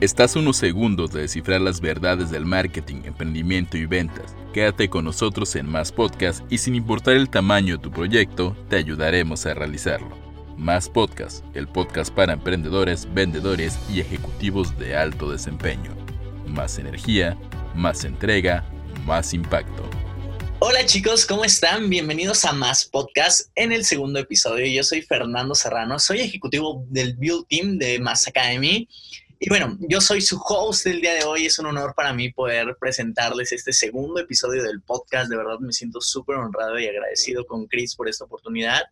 Estás unos segundos de descifrar las verdades del marketing, emprendimiento y ventas. Quédate con nosotros en Más Podcast y sin importar el tamaño de tu proyecto, te ayudaremos a realizarlo. Más Podcast, el podcast para emprendedores, vendedores y ejecutivos de alto desempeño. Más energía, más entrega, más impacto. Hola chicos, ¿cómo están? Bienvenidos a Más Podcast en el segundo episodio. Yo soy Fernando Serrano, soy ejecutivo del Build Team de Más Academy y bueno, yo soy su host del día de hoy. Es un honor para mí poder presentarles este segundo episodio del podcast. De verdad me siento súper honrado y agradecido con Chris por esta oportunidad.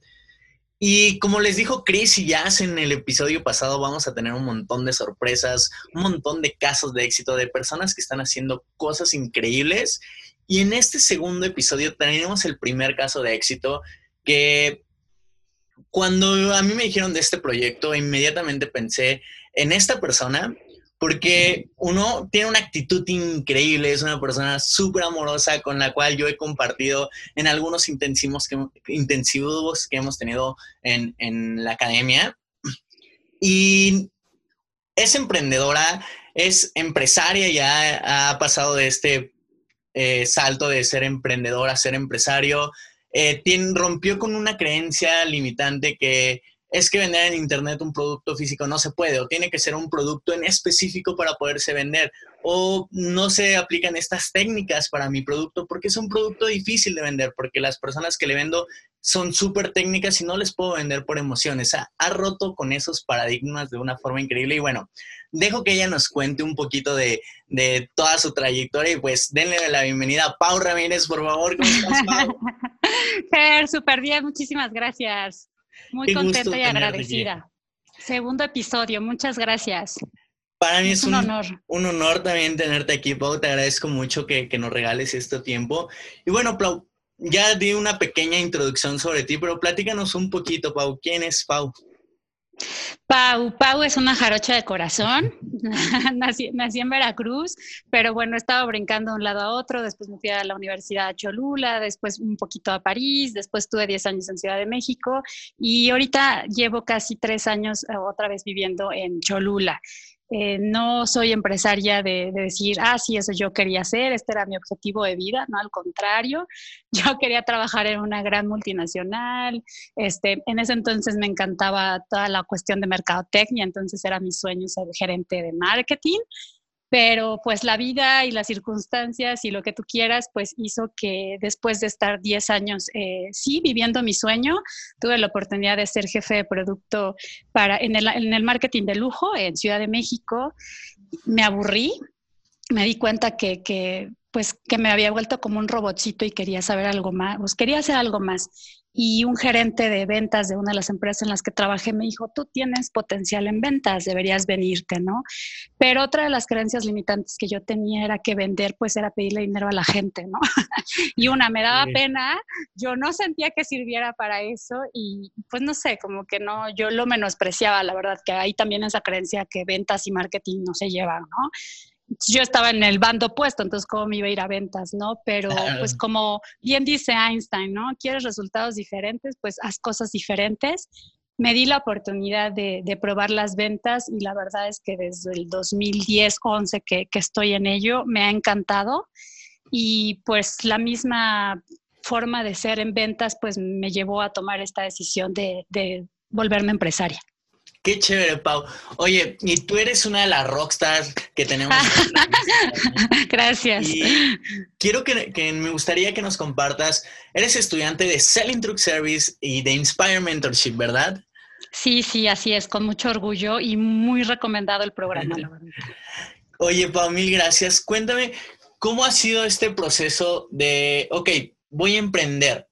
Y como les dijo Chris y Jazz en el episodio pasado, vamos a tener un montón de sorpresas, un montón de casos de éxito de personas que están haciendo cosas increíbles. Y en este segundo episodio tenemos el primer caso de éxito que cuando a mí me dijeron de este proyecto, inmediatamente pensé en esta persona porque uno tiene una actitud increíble, es una persona súper amorosa con la cual yo he compartido en algunos intensivos que, intensivos que hemos tenido en, en la academia. Y es emprendedora, es empresaria, ya ha pasado de este eh, salto de ser emprendedora a ser empresario. Eh, rompió con una creencia limitante que es que vender en Internet un producto físico no se puede o tiene que ser un producto en específico para poderse vender o no se aplican estas técnicas para mi producto porque es un producto difícil de vender porque las personas que le vendo son súper técnicas y no les puedo vender por emociones. O ha roto con esos paradigmas de una forma increíble y bueno, dejo que ella nos cuente un poquito de, de toda su trayectoria y pues denle la bienvenida a Pau Ramírez, por favor. ¿Cómo estás, Pau? súper bien, muchísimas gracias. Muy contenta y agradecida. Segundo episodio, muchas gracias. Para mí es, un, honor. Un honor también tenerte aquí, Pau. Te agradezco mucho que, que nos regales este tiempo. Y bueno, Pau, ya di una pequeña introducción sobre ti, pero platícanos un poquito, Pau. ¿Quién es Pau? Pau, Pau es una jarocha de corazón. nací, en Veracruz, pero bueno, estaba brincando de un lado a otro. Después me fui a la Universidad de Cholula, después un poquito a París, después tuve 10 años en Ciudad de México y ahorita llevo casi tres años eh, otra vez viviendo en Cholula. Eh, no soy empresaria de, decir, ah, sí, eso yo quería hacer, este era mi objetivo de vida, no, al contrario, yo quería trabajar en una gran multinacional, este, en ese entonces me encantaba toda la cuestión de mercadotecnia, entonces era mi sueño ser gerente de marketing pero pues la vida y las circunstancias y lo que tú quieras, pues hizo que después de estar 10 años, eh, sí, viviendo mi sueño, tuve la oportunidad de ser jefe de producto para, en, el, en el marketing de lujo en Ciudad de México. Me aburrí, me di cuenta que, que pues que me había vuelto como un robotcito y quería saber algo más, pues quería hacer algo más y un gerente de ventas de una de las empresas en las que trabajé me dijo, tú tienes potencial en ventas, deberías venirte, ¿no? Pero otra de las creencias limitantes que yo tenía era que vender pues era pedirle dinero a la gente, ¿no? y una, me daba pena, yo no sentía que sirviera para eso y pues no sé, como que no, yo lo menospreciaba, la verdad, que hay también esa creencia que ventas y marketing no se llevan, ¿no? Yo estaba en el bando opuesto, entonces cómo me iba a ir a ventas, ¿no? Pero pues como bien dice Einstein, ¿no? ¿Quieres resultados diferentes? Pues haz cosas diferentes. Me di la oportunidad de, probar las ventas y la verdad es que desde el 2010-11 que, que estoy en ello, me ha encantado y pues la misma forma de ser en ventas pues me llevó a tomar esta decisión de, de volverme empresaria. Qué chévere, Pau. Oye, y tú eres una de las rockstars que tenemos. Gracias. Y quiero que, me gustaría que nos compartas. Eres estudiante de Selling Truck Service y de Inspire Mentorship, ¿verdad? Sí, sí, así es, con mucho orgullo y muy recomendado el programa. Oye, Pau, mil gracias. Cuéntame, ¿cómo ha sido este proceso de, ok, voy a emprender?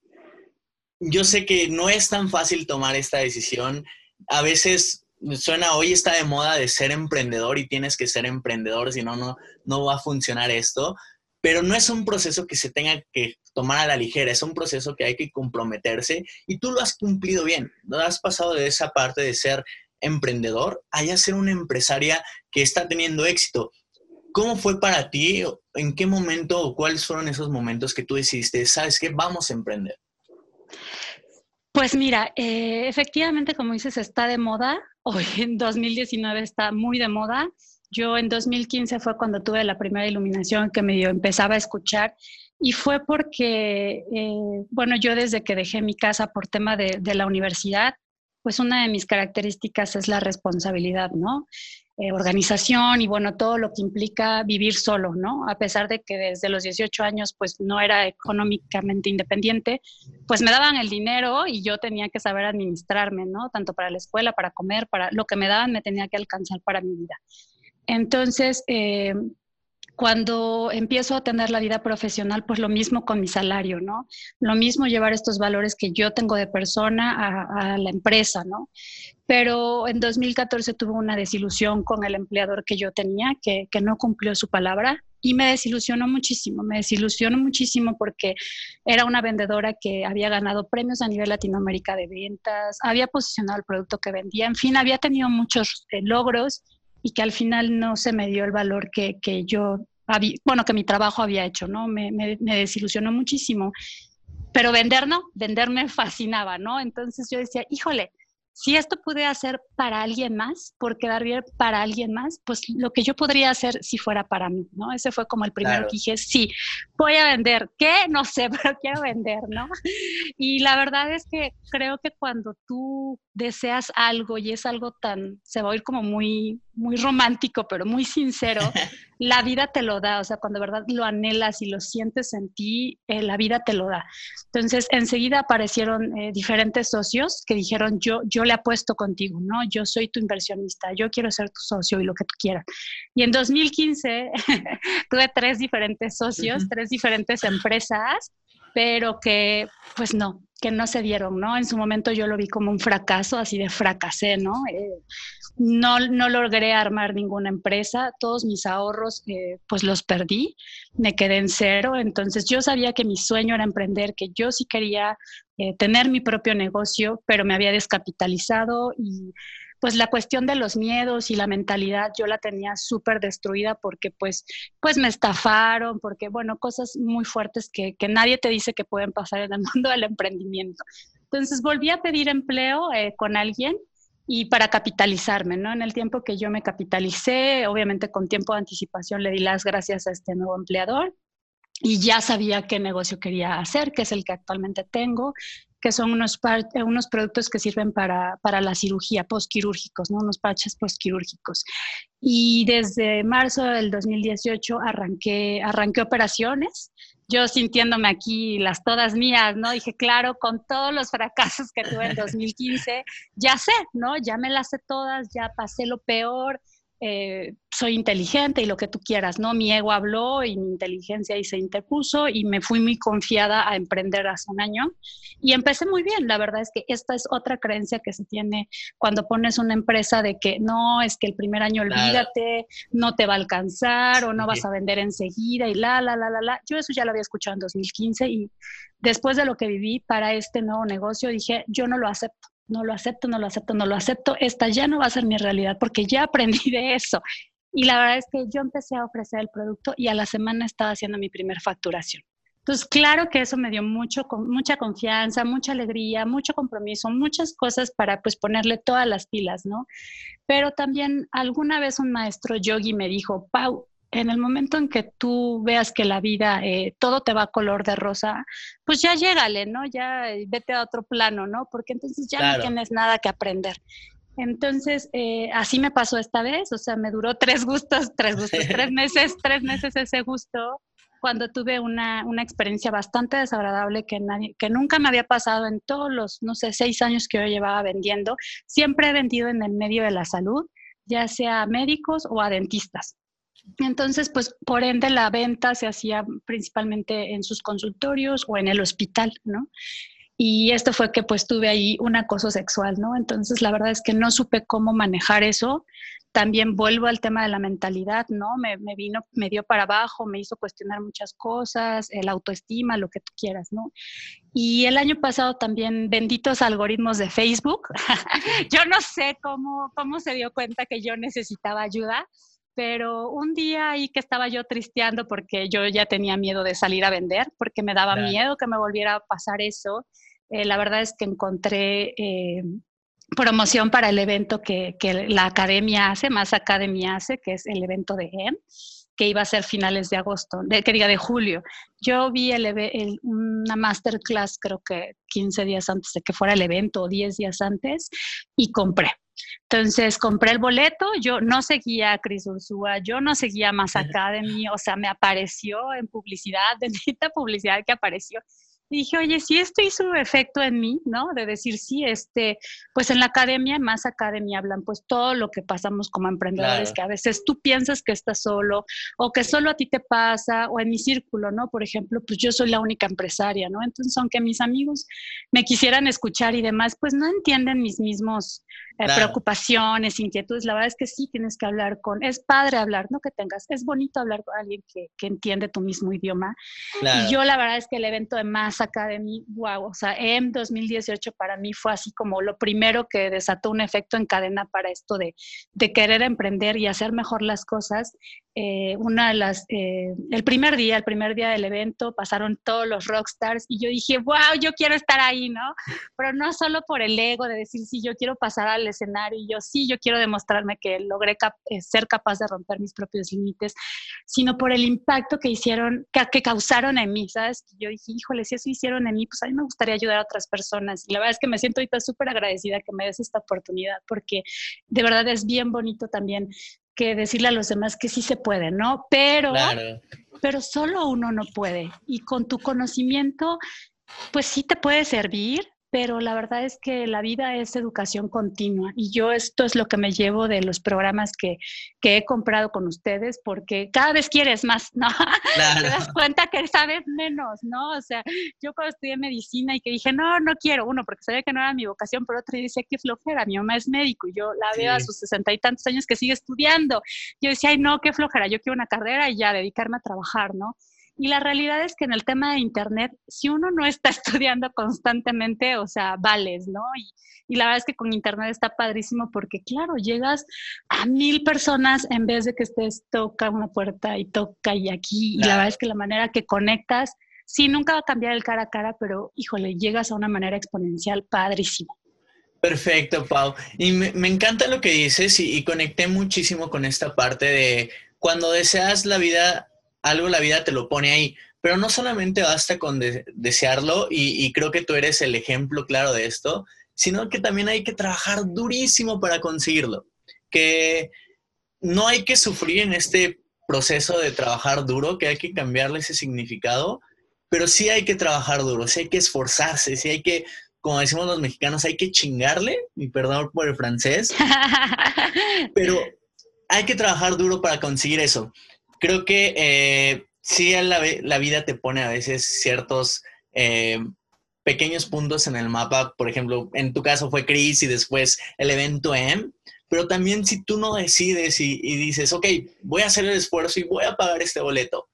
Yo sé que no es tan fácil tomar esta decisión. A veces suena hoy está de moda de ser emprendedor y tienes que ser emprendedor, si no, no, va a funcionar esto. Pero no es un proceso que se tenga que tomar a la ligera, es un proceso que hay que comprometerse y tú lo has cumplido bien. ¿no? Has pasado de esa parte de ser emprendedor a ser una empresaria que está teniendo éxito. ¿Cómo fue para ti? ¿En qué momento o cuáles fueron esos momentos que tú decidiste, sabes qué, vamos a emprender? Pues mira, eh, efectivamente, como dices, está de moda hoy en 2019 está muy de moda. Yo en 2015 fue cuando tuve la primera iluminación que me dio, empezaba a escuchar y fue porque, eh, bueno, yo desde que dejé mi casa por tema de, la universidad, pues una de mis características es la responsabilidad, ¿no? Eh, organización y bueno, todo lo que implica vivir solo, ¿no? A pesar de que desde los 18 años pues no era económicamente independiente, pues me daban el dinero y yo tenía que saber administrarme, ¿no? Tanto para la escuela, para comer, para lo que me daban me tenía que alcanzar para mi vida. Entonces, eh, cuando empiezo a tener la vida profesional, pues lo mismo con mi salario, ¿no? Lo mismo llevar estos valores que yo tengo de persona a, a, la empresa, ¿no? Pero en 2014 tuve una desilusión con el empleador que yo tenía, que, que no cumplió su palabra y me desilusionó muchísimo, me desilusionó muchísimo porque era una vendedora que había ganado premios a nivel Latinoamérica de ventas, había posicionado el producto que vendía, en fin, había tenido muchos eh, logros y que al final no se me dio el valor que, que yo, había, bueno, que mi trabajo había hecho, ¿no? Me, me, me, desilusionó muchísimo. Pero vender no, vender me fascinaba, ¿no? Entonces yo decía, híjole, si esto pude hacer para alguien más, por quedar bien para alguien más, pues lo que yo podría hacer si fuera para mí, ¿no? Ese fue como el primero claro. que dije, sí, voy a vender. ¿Qué? No sé, pero quiero vender, ¿no? Y la verdad es que creo que cuando tú deseas algo y es algo tan, se va a oír como muy, muy romántico, pero muy sincero, la vida te lo da, o sea, cuando de verdad lo anhelas y lo sientes en ti, eh, la vida te lo da. Entonces, enseguida aparecieron eh, diferentes socios que dijeron, yo, yo le apuesto contigo, ¿no? Yo soy tu inversionista, yo quiero ser tu socio y lo que tú quieras. Y en 2015 tuve tres diferentes socios, uh -huh. tres diferentes empresas, pero que, pues no, que no se dieron, ¿no? En su momento yo lo vi como un fracaso, así de fracasé, ¿no? Eh, no, no logré armar ninguna empresa, todos mis ahorros eh, pues los perdí, me quedé en cero, entonces yo sabía que mi sueño era emprender, que yo sí quería eh, tener mi propio negocio, pero me había descapitalizado y pues la cuestión de los miedos y la mentalidad yo la tenía súper destruida porque pues, pues me estafaron, porque bueno, cosas muy fuertes que, que, nadie te dice que pueden pasar en el mundo del emprendimiento. Entonces volví a pedir empleo eh, con alguien y para capitalizarme, ¿no? En el tiempo que yo me capitalicé, obviamente con tiempo de anticipación le di las gracias a este nuevo empleador y ya sabía qué negocio quería hacer, que es el que actualmente tengo, que son unos, unos productos que sirven para, para la cirugía postquirúrgicos, ¿no? unos parches postquirúrgicos. Y desde marzo del 2018 arranqué, arranqué operaciones, yo sintiéndome aquí las todas mías, ¿no? Dije, claro, con todos los fracasos que tuve en 2015, ya sé, ¿no? Ya me las sé todas, ya pasé lo peor, eh, soy inteligente y lo que tú quieras, ¿no? Mi ego habló y mi inteligencia ahí se interpuso y me fui muy confiada a emprender hace un año y empecé muy bien. La verdad es que esta es otra creencia que se tiene cuando pones una empresa de que no, es que el primer año olvídate, no te va a alcanzar o no vas a vender enseguida y la, la, la, la, la. Yo eso ya lo había escuchado en 2015 y después de lo que viví para este nuevo negocio dije, yo no lo acepto no lo acepto, no lo acepto, no lo acepto, esta ya no va a ser mi realidad porque ya aprendí de eso. Y la verdad es que yo empecé a ofrecer el producto y a la semana estaba haciendo mi primer facturación. Entonces, claro que eso me dio mucho, mucha confianza, mucha alegría, mucho compromiso, muchas cosas para pues ponerle todas las pilas, ¿no? Pero también alguna vez un maestro yogi me dijo, Pau, en el momento en que tú veas que la vida, eh, todo te va a color de rosa, pues ya llégale, ¿no? Ya eh, vete a otro plano, ¿no? Porque entonces ya claro. no tienes nada que aprender. Entonces, eh, así me pasó esta vez, o sea, me duró tres gustos, tres gustos, tres meses, tres meses ese gusto, cuando tuve una, una experiencia bastante desagradable que, nadie, que nunca me había pasado en todos los, no sé, seis años que yo llevaba vendiendo. Siempre he vendido en el medio de la salud, ya sea a médicos o a dentistas. Entonces, pues por ende la venta se hacía principalmente en sus consultorios o en el hospital, ¿no? Y esto fue que pues tuve ahí un acoso sexual, ¿no? Entonces la verdad es que no supe cómo manejar eso. También vuelvo al tema de la mentalidad, ¿no? Me, vino, me dio para abajo, me hizo cuestionar muchas cosas, el autoestima, lo que tú quieras, ¿no? Y el año pasado también, benditos algoritmos de Facebook, yo no sé cómo, cómo se dio cuenta que yo necesitaba ayuda, pero un día ahí que estaba yo tristeando porque yo ya tenía miedo de salir a vender, porque me daba claro. miedo que me volviera a pasar eso, eh, la verdad es que encontré eh, promoción para el evento que, la academia hace, más academia hace, que es el evento de EM, que iba a ser finales de agosto, de, que diga de julio. Yo vi el, una masterclass creo que 15 días antes de que fuera el evento o 10 días antes y compré. Entonces compré el boleto, yo no seguía a Cris Ursúa, yo no seguía Más Academy, o sea, me apareció en publicidad, bendita publicidad que apareció dije, oye, si esto hizo efecto en mí, ¿no? De decir, sí, este, pues en la academia, más academia hablan, pues todo lo que pasamos como emprendedores, que a veces tú piensas que estás solo o que solo a ti te pasa, o en mi círculo, ¿no? Por ejemplo, pues yo soy la única empresaria, ¿no? Entonces, aunque mis amigos me quisieran escuchar y demás, pues no entienden mis mismos eh, preocupaciones, inquietudes. La verdad es que sí tienes que hablar con, es padre hablar, ¿no? Que tengas, es bonito hablar con alguien que, que entiende tu mismo idioma. Y yo la verdad es que el evento de Más Academy, wow, o sea, en 2018 para mí fue así como lo primero que desató un efecto en cadena para esto de, de querer emprender y hacer mejor las cosas. Eh, una de las, eh, el primer día, el primer día del evento, pasaron todos los rockstars y yo dije, wow, yo quiero estar ahí, ¿no? Pero no solo por el ego de decir, sí, yo quiero pasar al escenario y yo sí, yo quiero demostrarme que logré eh, ser capaz de romper mis propios límites, sino por el impacto que hicieron, que, que causaron en mí, ¿sabes? Yo dije, híjole, si hicieron en mí, pues a mí me gustaría ayudar a otras personas. Y la verdad es que me siento ahorita súper agradecida que me des esta oportunidad porque de verdad es bien bonito también que decirle a los demás que sí se puede, ¿no? Pero, pero solo uno no puede. Y con tu conocimiento, pues sí te puede servir, pero la verdad es que la vida es educación continua y yo esto es lo que me llevo de los programas que, que he comprado con ustedes porque cada vez quieres más, ¿no? Te das cuenta que sabes menos, ¿no? O sea, yo cuando estudié medicina y que dije, no, no quiero, uno, porque sabía que no era mi vocación, pero otro dice, qué flojera, mi mamá es médico y yo la veo a sus sesenta y tantos años que sigue estudiando. Yo decía, ay, no, qué flojera, yo quiero una carrera y ya dedicarme a trabajar, ¿no? Y la realidad es que en el tema de Internet, si uno no está estudiando constantemente, o sea, vales, ¿no? Y, la verdad es que con Internet está padrísimo porque, claro, llegas a mil personas en vez de que estés toca una puerta y toca y aquí. Y la verdad es que la manera que conectas, sí, nunca va a cambiar el cara a cara, pero, híjole, llegas a una manera exponencial padrísimo. Perfecto, Pau. Y me, encanta lo que dices y, y conecté muchísimo con esta parte de cuando deseas la vida algo la vida te lo pone ahí. Pero no solamente basta con desearlo, y, creo que tú eres el ejemplo claro de esto, sino que también hay que trabajar durísimo para conseguirlo. Que no hay que sufrir en este proceso de trabajar duro, que hay que cambiarle ese significado, pero sí hay que trabajar duro, sí hay que esforzarse, sí hay que, como decimos los mexicanos, hay que chingarle, y perdón por el francés, pero hay que trabajar duro para conseguir eso creo que eh, sí la, la, vida te pone a veces ciertos eh, pequeños puntos en el mapa. Por ejemplo, en tu caso fue Chris y después el evento M. Pero también si tú no decides y, dices, ok, voy a hacer el esfuerzo y voy a pagar este boleto.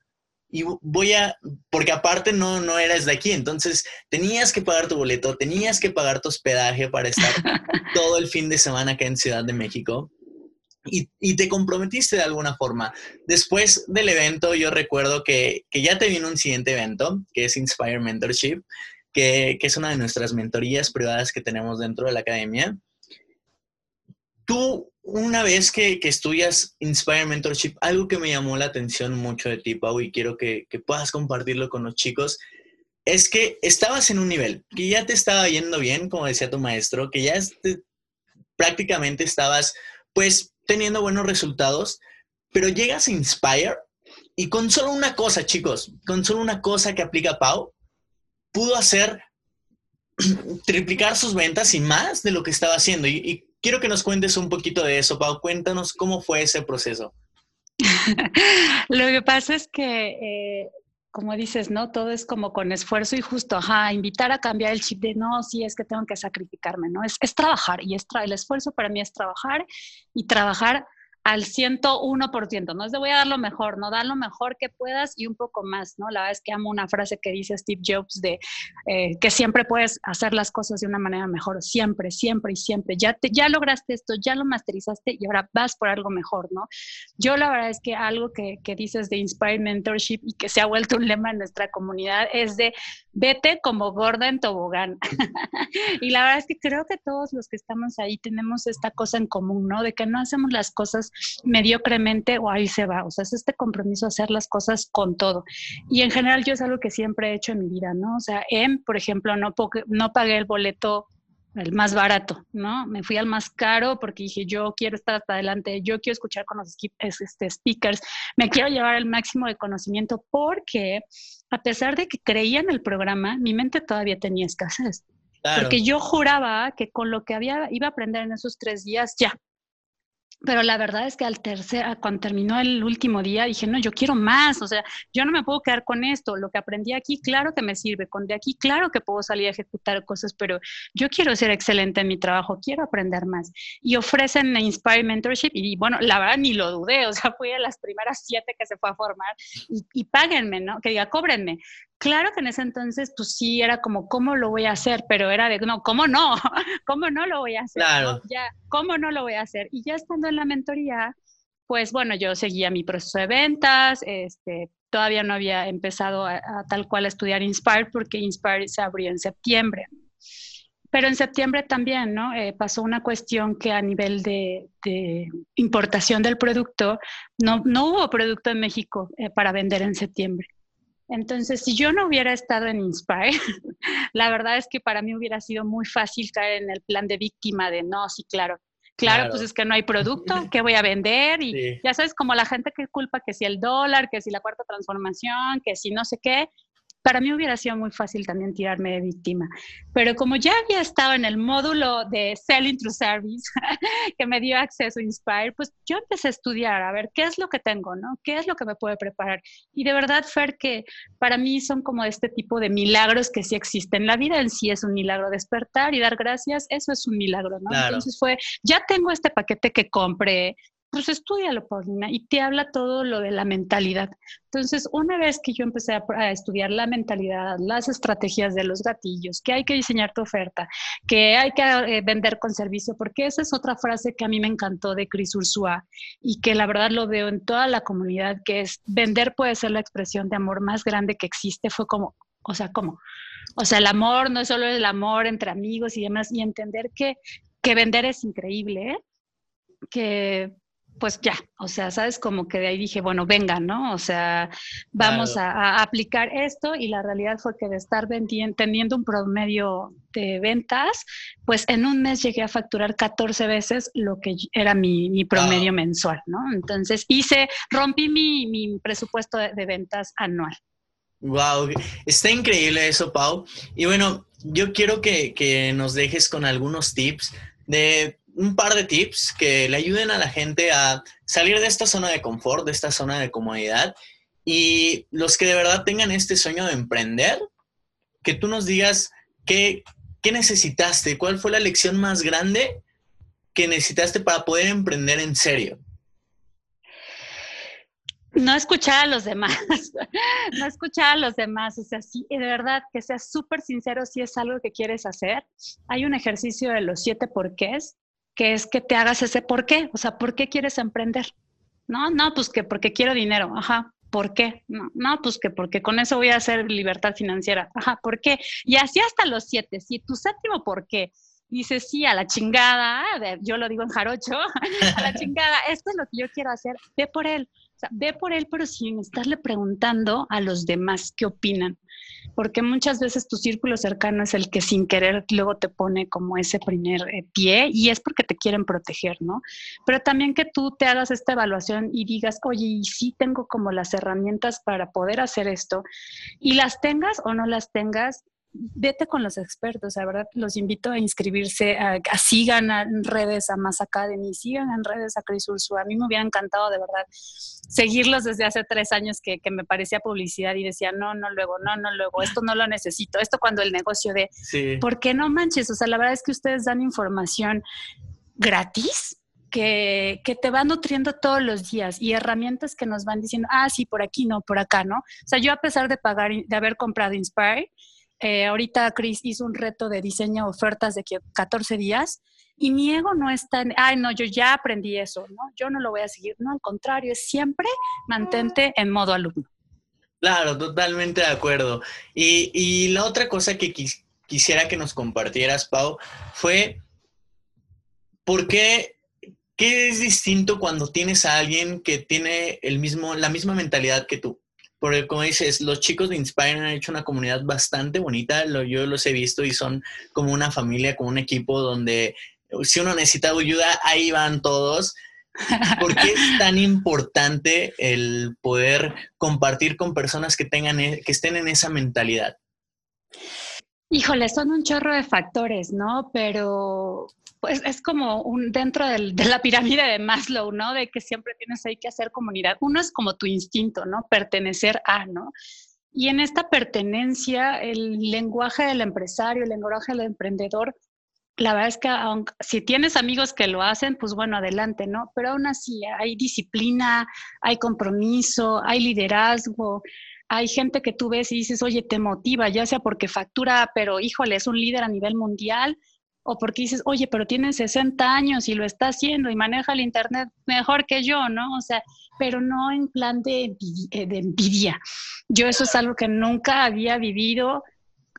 Y voy a, porque aparte no, no eras de aquí, entonces tenías que pagar tu boleto, tenías que pagar tu hospedaje para estar todo el fin de semana acá en Ciudad de México y, te comprometiste de alguna forma. Después del evento, yo recuerdo que, ya te vino un siguiente evento, que es Inspire Mentorship, que, es una de nuestras mentorías privadas que tenemos dentro de la academia. Tú, una vez que, estudias Inspire Mentorship, algo que me llamó la atención mucho de ti, Pau, y quiero que, puedas compartirlo con los chicos, es que estabas en un nivel, que ya te estaba yendo bien, como decía tu maestro, que ya prácticamente estabas, pues, teniendo buenos resultados, pero llegas a Inspire y con solo una cosa, chicos, con solo una cosa que aplica Pau, pudo hacer triplicar sus ventas y más de lo que estaba haciendo. Y, quiero que nos cuentes un poquito de eso, Pau. Cuéntanos cómo fue ese proceso. lo que pasa es que, eh, como dices, ¿no? Todo es como con esfuerzo y justo, ajá, invitar a cambiar el chip de no, sí, es que tengo que sacrificarme, ¿no? Es, es trabajar y es el esfuerzo para mí es trabajar y trabajar al 101%, ¿no? Es de voy a dar lo mejor, ¿no? Dar lo mejor que puedas y un poco más, ¿no? La verdad es que amo una frase que dice Steve Jobs de eh, que siempre puedes hacer las cosas de una manera mejor, siempre, siempre y siempre. Ya, te, ya lograste esto, ya lo masterizaste y ahora vas por algo mejor, ¿no? Yo la verdad es que algo que, que dices de Inspire Mentorship y que se ha vuelto un lema en nuestra comunidad es de vete como gorda en tobogán. y la verdad es que creo que todos los que estamos ahí tenemos esta cosa en común, ¿no? De que no hacemos las cosas mediocremente o ahí se va. O sea, es este compromiso hacer las cosas con todo. Y en general yo es algo que siempre he hecho en mi vida, ¿no? O sea, en, por ejemplo, no, no pagué el boleto el más barato, ¿no? Me fui al más caro porque dije, yo quiero estar hasta adelante, yo quiero escuchar con los este, speakers, me quiero llevar el máximo de conocimiento porque a pesar de que creía en el programa, mi mente todavía tenía escasez. Porque yo juraba que con lo que había, iba a aprender en esos tres días, ya, pero la verdad es que al tercer, cuando terminó el último día, dije, no, yo quiero más, o sea, yo no me puedo quedar con esto, lo que aprendí aquí, claro que me sirve, con de aquí, claro que puedo salir a ejecutar cosas, pero yo quiero ser excelente en mi trabajo, quiero aprender más. Y ofrecen Inspire Mentorship y bueno, la verdad ni lo dudé, o sea, fui a las primeras siete que se fue a formar y, y páguenme, ¿no? Que diga, cóbrenme. Claro que en ese entonces, pues sí, era como, ¿cómo lo voy a hacer? Pero era de, no, ¿cómo no? ¿Cómo no lo voy a hacer? Claro. Ya, ¿cómo no lo voy a hacer? Y ya estando en la mentoría, pues bueno, yo seguía mi proceso de ventas, este, todavía no había empezado a, tal cual a estudiar Inspire porque Inspire se abrió en septiembre. Pero en septiembre también, ¿no? Eh, pasó una cuestión que a nivel de, importación del producto, no, no, hubo producto en México eh, para vender en septiembre. Entonces, si yo no hubiera estado en Inspire, la verdad es que para mí hubiera sido muy fácil caer en el plan de víctima de no, sí, claro. Claro, pues es que no hay producto, ¿qué voy a vender? Y ya sabes, como la gente que culpa que si el dólar, que si la cuarta transformación, que si no sé qué, para mí hubiera sido muy fácil también tirarme de víctima. Pero como ya había estado en el módulo de Selling Through Service, que me dio acceso a Inspire, pues yo empecé a estudiar, a ver qué es lo que tengo, ¿no? ¿Qué es lo que me puede preparar? Y de verdad, Fer, que para mí son como este tipo de milagros que sí existen. La vida en sí es un milagro. Despertar y dar gracias, eso es un milagro, ¿no? Entonces fue, ya tengo este paquete que compré, pues estudialo, Paulina, y te habla todo lo de la mentalidad. Entonces, una vez que yo empecé a, estudiar la mentalidad, las estrategias de los gatillos, que hay que diseñar tu oferta, que hay que eh, vender con servicio, porque esa es otra frase que a mí me encantó de Chris Ursua y que la verdad lo veo en toda la comunidad, que es vender puede ser la expresión de amor más grande que existe. Fue como, o sea, ¿cómo? O sea, el amor no es solo el amor entre amigos y demás, y entender que, que vender es increíble, ¿eh? que pues ya, o sea, sabes, como que de ahí dije, bueno, venga, ¿no? O sea, vamos a, aplicar esto y la realidad fue que de estar teniendo un promedio de ventas, pues en un mes llegué a facturar 14 veces lo que era mi, promedio mensual, ¿no? Entonces hice, rompí mi, presupuesto de, ventas anual. Wow, está increíble eso, Pau. Y bueno, yo quiero que, que nos dejes con algunos tips de un par de tips que le ayuden a la gente a salir de esta zona de confort, de esta zona de comodidad. Y los que de verdad tengan este sueño de emprender, que tú nos digas qué, qué necesitaste, cuál fue la lección más grande que necesitaste para poder emprender en serio. No escuchar a los demás, no escuchar a los demás, o sea, sí, de verdad, que seas súper sincero si es algo que quieres hacer. Hay un ejercicio de los siete porqués que es que te hagas ese por qué, o sea, ¿por qué quieres emprender? No, no, pues que porque quiero dinero, ajá, ¿por qué? No, no, pues que porque con eso voy a hacer libertad financiera, ajá, ¿por qué? Y así hasta los siete, si tu séptimo por qué dices sí a la chingada, yo lo digo en jarocho, a la chingada, esto es lo que yo quiero hacer, ve por él, ve por él, pero sin estarle preguntando a los demás qué opinan porque muchas veces tu círculo cercano es el que sin querer luego te pone como ese primer eh, pie y es porque te quieren proteger, ¿no? Pero también que tú te hagas esta evaluación y digas, oye, y sí tengo como las herramientas para poder hacer esto y las tengas o no las tengas, vete con los expertos, la verdad los invito a inscribirse, a, sigan en redes a Mass Academy, sigan en redes a Chris Ursula. A mí me hubiera encantado de verdad seguirlos desde hace tres años que, me parecía publicidad y decía, no, no, luego, no, no, luego, esto no lo necesito. Esto cuando el negocio de, ¿por qué no manches? O sea, la verdad es que ustedes dan información gratis que, que, te va nutriendo todos los días y herramientas que nos van diciendo, ah, sí, por aquí no, por acá no. O sea, yo a pesar de pagar, de haber comprado Inspire, eh, ahorita Chris hizo un reto de diseño ofertas de 14 días y mi ego no está en, ay, no, yo ya aprendí eso, ¿no? Yo no lo voy a seguir. No, al contrario, es siempre mantente en modo alumno. Claro, totalmente de acuerdo. Y, y la otra cosa que quisiera que nos compartieras, Pau, fue por qué ¿Qué es distinto cuando tienes a alguien que tiene el mismo, la misma mentalidad que tú? Porque como dices, los chicos de Inspire han hecho una comunidad bastante bonita, yo los he visto y son como una familia, como un equipo donde si uno necesita ayuda, ahí van todos. ¿Por qué es tan importante el poder compartir con personas que tengan, e, que estén en esa mentalidad? Híjole, son un chorro de factores, ¿no? Pero pues es como un dentro de la pirámide de Maslow, ¿no? De que siempre tienes ahí que hacer comunidad. Uno es como tu instinto, ¿no? Pertenecer a, ¿no? Y en esta pertenencia, el lenguaje del empresario, el lenguaje del emprendedor, la verdad es que aunque, si tienes amigos que lo hacen, pues bueno, adelante, ¿no? Pero aún así hay disciplina, hay compromiso, hay liderazgo, hay gente que tú ves y dices, oye, te motiva, ya sea porque factura, pero híjole, es un líder a nivel mundial, o porque dices, oye, pero tiene 60 años y lo está haciendo y maneja el Internet mejor que yo, ¿no? O sea, pero no en plan de, eh, de envidia. Yo eso es algo que nunca había vivido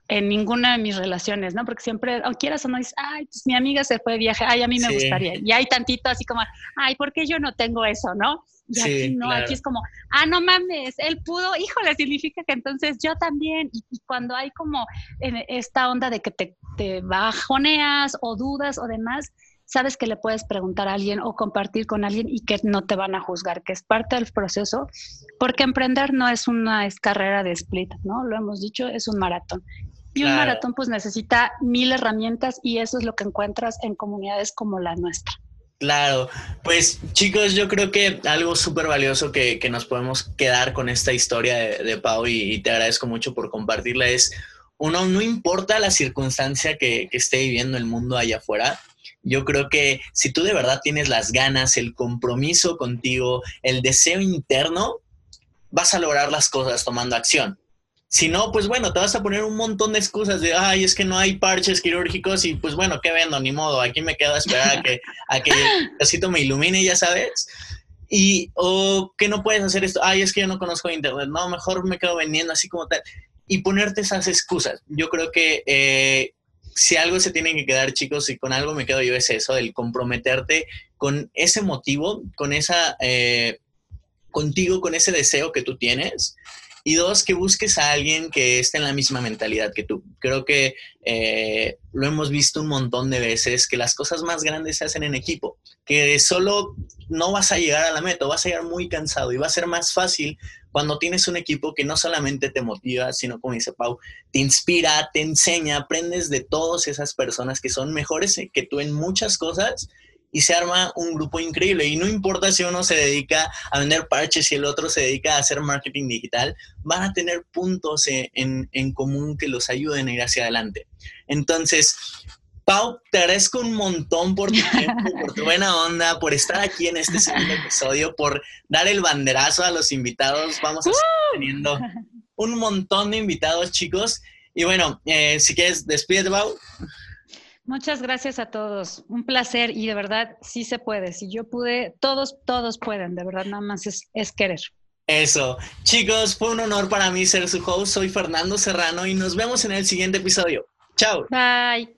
en ninguna de mis relaciones, ¿no? Porque siempre, aunque quieras o no, dices, ay, pues mi amiga se fue de viaje, ay, a mí me gustaría. Y hay tantito así como, ay, ¿por qué yo no tengo eso, no? Y aquí no, aquí es como, ah, no mames, él pudo, híjole, significa que entonces yo también. Y, cuando hay como esta onda de que te, te bajoneas o dudas o demás, sabes que le puedes preguntar a alguien o compartir con alguien y que no te van a juzgar, que es parte del proceso, porque emprender no es una carrera de split, ¿no? Lo hemos dicho, es un maratón. Y un maratón pues necesita mil herramientas y eso es lo que encuentras en comunidades como la nuestra. Claro, pues chicos, yo creo que algo súper valioso que, nos podemos quedar con esta historia de, Pau y, te agradezco mucho por compartirla es, uno, no importa la circunstancia que, que esté viviendo el mundo allá afuera, yo creo que si tú de verdad tienes las ganas, el compromiso contigo, el deseo interno, vas a lograr las cosas tomando acción. Si no, pues bueno, te vas a poner un montón de excusas de, ay, es que no hay parches quirúrgicos y pues bueno, ¿qué vendo? Ni modo, aquí me quedo a esperar a que, a que el casito me ilumine, ya sabes. Y, o que no puedes hacer esto, ay, es que yo no conozco internet, no, mejor me quedo vendiendo así como tal. Y ponerte esas excusas. Yo creo que eh, si algo se tiene que quedar, chicos, y con algo me quedo yo, es eso, el comprometerte con ese motivo, con esa, eh, contigo, con ese deseo que tú tienes y dos, que busques a alguien que esté en la misma mentalidad que tú. Creo que eh, lo hemos visto un montón de veces, que las cosas más grandes se hacen en equipo, que solo no vas a llegar a la meta, vas a llegar muy cansado y va a ser más fácil cuando tienes un equipo que no solamente te motiva, sino como dice Pau, te inspira, te enseña, aprendes de todas esas personas que son mejores que tú en muchas cosas y se arma un grupo increíble. Y no importa si uno se dedica a vender parches y el otro se dedica a hacer marketing digital, van a tener puntos en, en, común que los ayuden a ir hacia adelante. Entonces, Pau, te agradezco un montón por tu tiempo, por tu buena onda, por estar aquí en este segundo episodio, por dar el banderazo a los invitados. Vamos a estar teniendo un montón de invitados, chicos. Y bueno, eh, si quieres, despídete, Pau. Muchas gracias a todos. Un placer y de verdad sí se puede. Si yo pude, todos, todos pueden. De verdad, nada más es, es querer. Eso. Chicos, fue un honor para mí ser su host. Soy Fernando Serrano y nos vemos en el siguiente episodio. Chao. Bye.